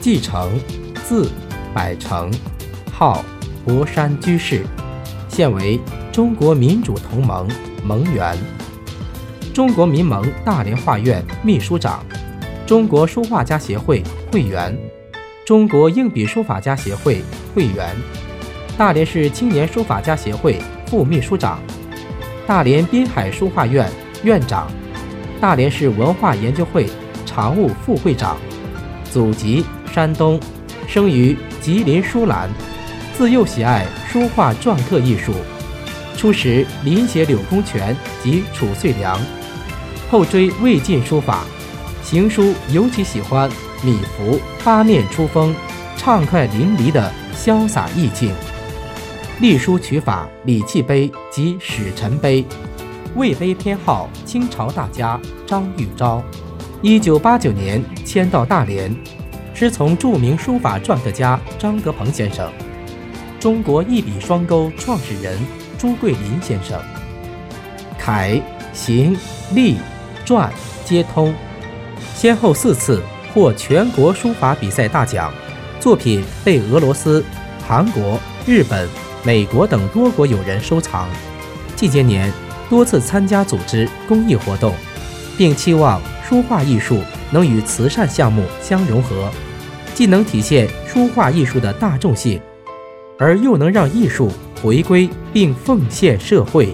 继承，字百成，号博山居士，现为中国民主同盟盟员，中国民盟大连画院秘书长，中国书画家协会会员，中国硬笔书法家协会会员，大连市青年书法家协会副秘书长，大连滨海书画院院长，大连市文化研究会常务副会长，祖籍山东，生于吉林舒兰，自幼喜爱书画篆刻艺术，初时临写柳公权及褚遂良，后追魏晋书法，行书尤其喜欢米芾八面出风、畅快淋漓的潇洒意境。隶书取法礼器碑及使臣碑，魏碑偏好清朝大家张玉昭。一九八九年迁到大连，师从著名书法篆刻家张德鹏先生，中国一笔双钩创始人朱桂林先生。楷、行、隶、篆皆通，先后四次获全国书法比赛大奖，作品被俄罗斯、韩国、日本。美国等多国友人收藏，近些年多次参加组织公益活动，并期望书画艺术能与慈善项目相融合，既能体现书画艺术的大众性，而又能让艺术回归并奉献社会。